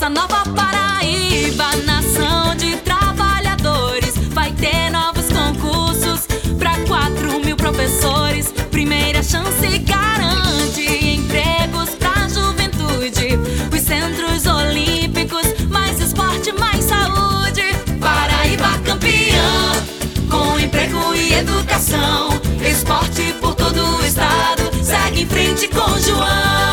nossa nova Paraíba, nação de trabalhadores, vai ter novos concursos para 4 mil professores. Primeira chance garante empregos pra juventude. Os centros olímpicos, mais esporte, mais saúde. Paraíba campeã, com emprego e educação. Esporte por todo o estado, segue em frente com João.